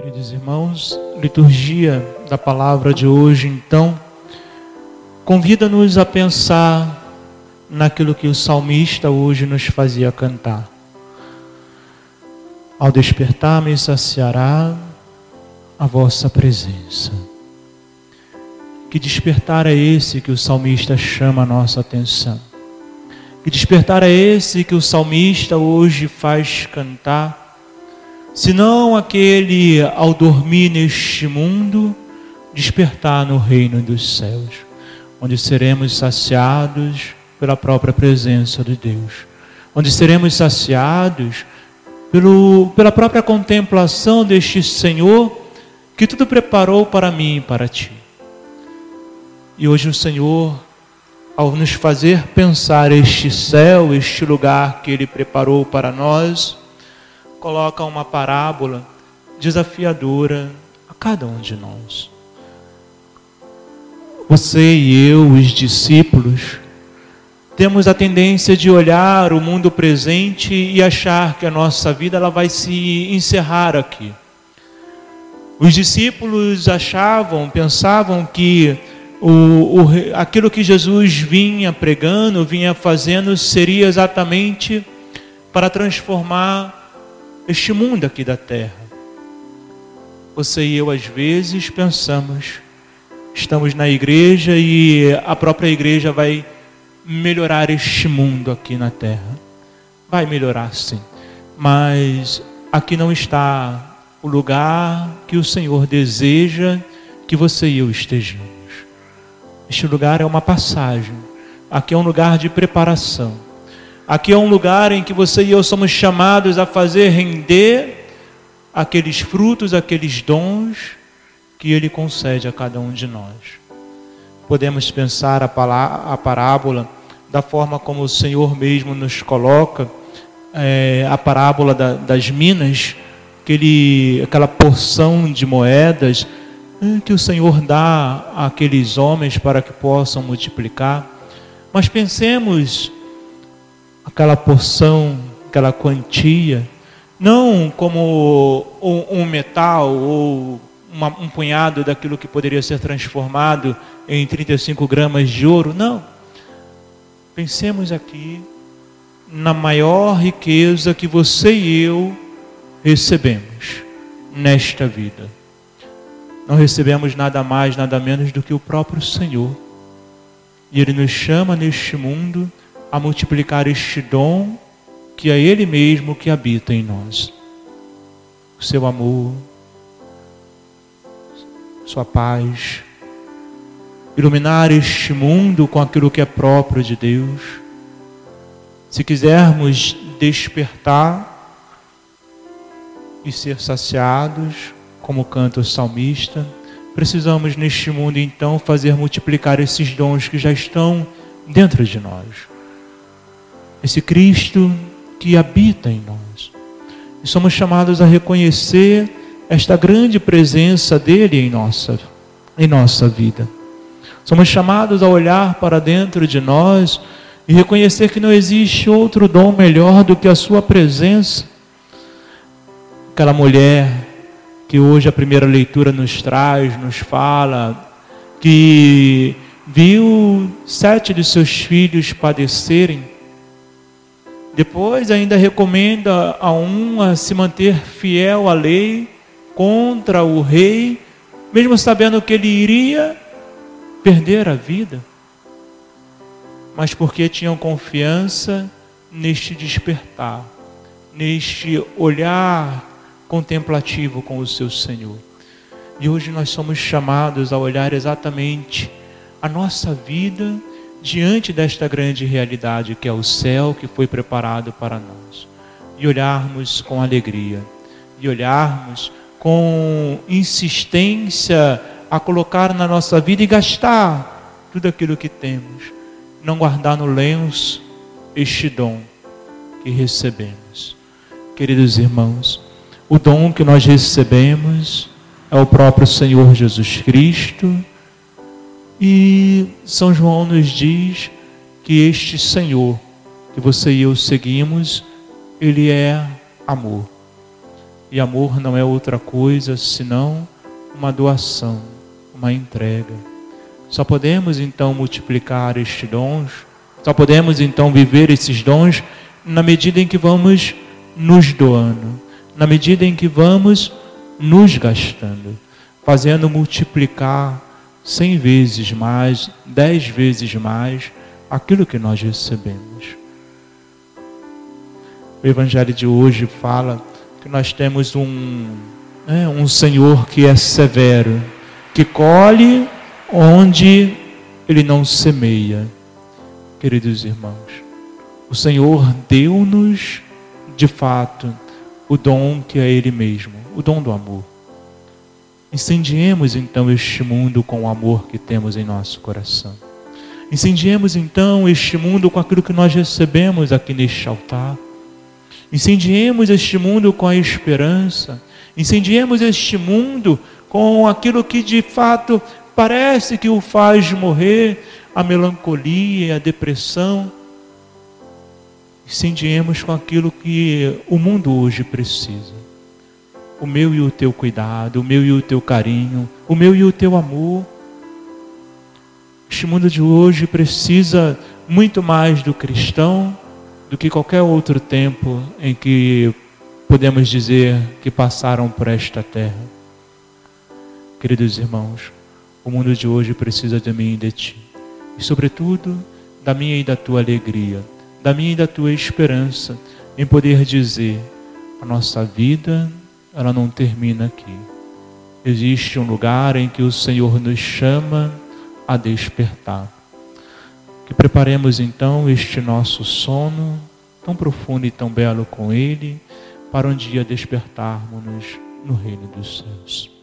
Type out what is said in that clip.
Queridos irmãos, liturgia da palavra de hoje, então, convida-nos a pensar naquilo que o salmista hoje nos fazia cantar. Ao despertar, me saciará a vossa presença. Que despertar é esse que o salmista chama a nossa atenção? Que despertar é esse que o salmista hoje faz cantar? Senão aquele ao dormir neste mundo, despertar no reino dos céus, onde seremos saciados pela própria presença de Deus, onde seremos saciados pelo, pela própria contemplação deste Senhor que tudo preparou para mim e para ti. E hoje o Senhor, ao nos fazer pensar este céu, este lugar que Ele preparou para nós, coloca uma parábola desafiadora a cada um de nós. Você e eu, os discípulos, temos a tendência de olhar o mundo presente e achar que a nossa vida ela vai se encerrar aqui. Os discípulos achavam, pensavam que o, o, aquilo que Jesus vinha pregando, vinha fazendo, seria exatamente para transformar este mundo aqui da terra. Você e eu, às vezes, pensamos, estamos na igreja e a própria igreja vai melhorar este mundo aqui na terra. Vai melhorar sim, mas aqui não está o lugar que o Senhor deseja que você e eu estejamos. Este lugar é uma passagem, aqui é um lugar de preparação. Aqui é um lugar em que você e eu somos chamados a fazer render aqueles frutos, aqueles dons que Ele concede a cada um de nós. Podemos pensar a, parábola da forma como o Senhor mesmo nos coloca, é, a parábola da, das minas, aquele, aquela porção de moedas é, que o Senhor dá àqueles homens para que possam multiplicar. Mas pensemos aquela porção, aquela quantia, não como um, metal ou uma, um punhado daquilo que poderia ser transformado em 35 gramas de ouro, não. Pensemos aqui na maior riqueza que você e eu recebemos nesta vida. Não recebemos nada mais, nada menos do que o próprio Senhor. E Ele nos chama neste mundo a multiplicar este dom que é Ele mesmo que habita em nós. O seu amor, sua paz, iluminar este mundo com aquilo que é próprio de Deus. Se quisermos despertar e ser saciados, como canta o salmista, precisamos neste mundo então fazer multiplicar esses dons que já estão dentro de nós esse Cristo que habita em nós. E somos chamados a reconhecer esta grande presença dele em nossa, em nossa vida. Somos chamados a olhar para dentro de nós e reconhecer que não existe outro dom melhor do que a sua presença. Aquela mulher que hoje a primeira leitura nos traz, nos fala, que viu sete de seus filhos padecerem depois ainda recomenda a um a se manter fiel à lei contra o rei, mesmo sabendo que ele iria perder a vida. Mas porque tinham confiança neste despertar, neste olhar contemplativo com o seu Senhor. E hoje nós somos chamados a olhar exatamente a nossa vida diante desta grande realidade que é o céu que foi preparado para nós. E olharmos com alegria, e olharmos com insistência a colocar na nossa vida e gastar tudo aquilo que temos, não guardar no lenço este dom que recebemos. Queridos irmãos, o dom que nós recebemos é o próprio Senhor Jesus Cristo e São João nos diz que este Senhor que você e eu seguimos, ele é amor. E amor não é outra coisa senão uma doação, uma entrega. Só podemos então multiplicar estes dons, só podemos então viver esses dons na medida em que vamos nos doando, na medida em que vamos nos gastando, fazendo multiplicar cem vezes mais, dez vezes mais aquilo que nós recebemos. O Evangelho de hoje fala que nós temos um, né, um Senhor que é severo, que colhe onde ele não semeia. Queridos irmãos, o Senhor deu-nos, de fato, o dom que é Ele mesmo, o dom do amor. Incendiemos então este mundo com o amor que temos em nosso coração. Incendiemos então este mundo com aquilo que nós recebemos aqui neste altar. Incendiemos este mundo com a esperança. Incendiemos este mundo com aquilo que de fato parece que o faz morrer, a melancolia, a depressão. Incendiemos com aquilo que o mundo hoje precisa o meu e o teu cuidado, o meu e o teu carinho, o meu e o teu amor. Este mundo de hoje precisa muito mais do cristão do que qualquer outro tempo em que podemos dizer que passaram por esta terra. Queridos irmãos, o mundo de hoje precisa de mim e de ti, e sobretudo da minha e da tua alegria, da minha e da tua esperança em poder dizer: a nossa vida ela não termina aqui. Existe um lugar em que o Senhor nos chama a despertar. Que preparemos então este nosso sono, tão profundo e tão belo com Ele, para um dia despertarmos-nos no reino dos céus.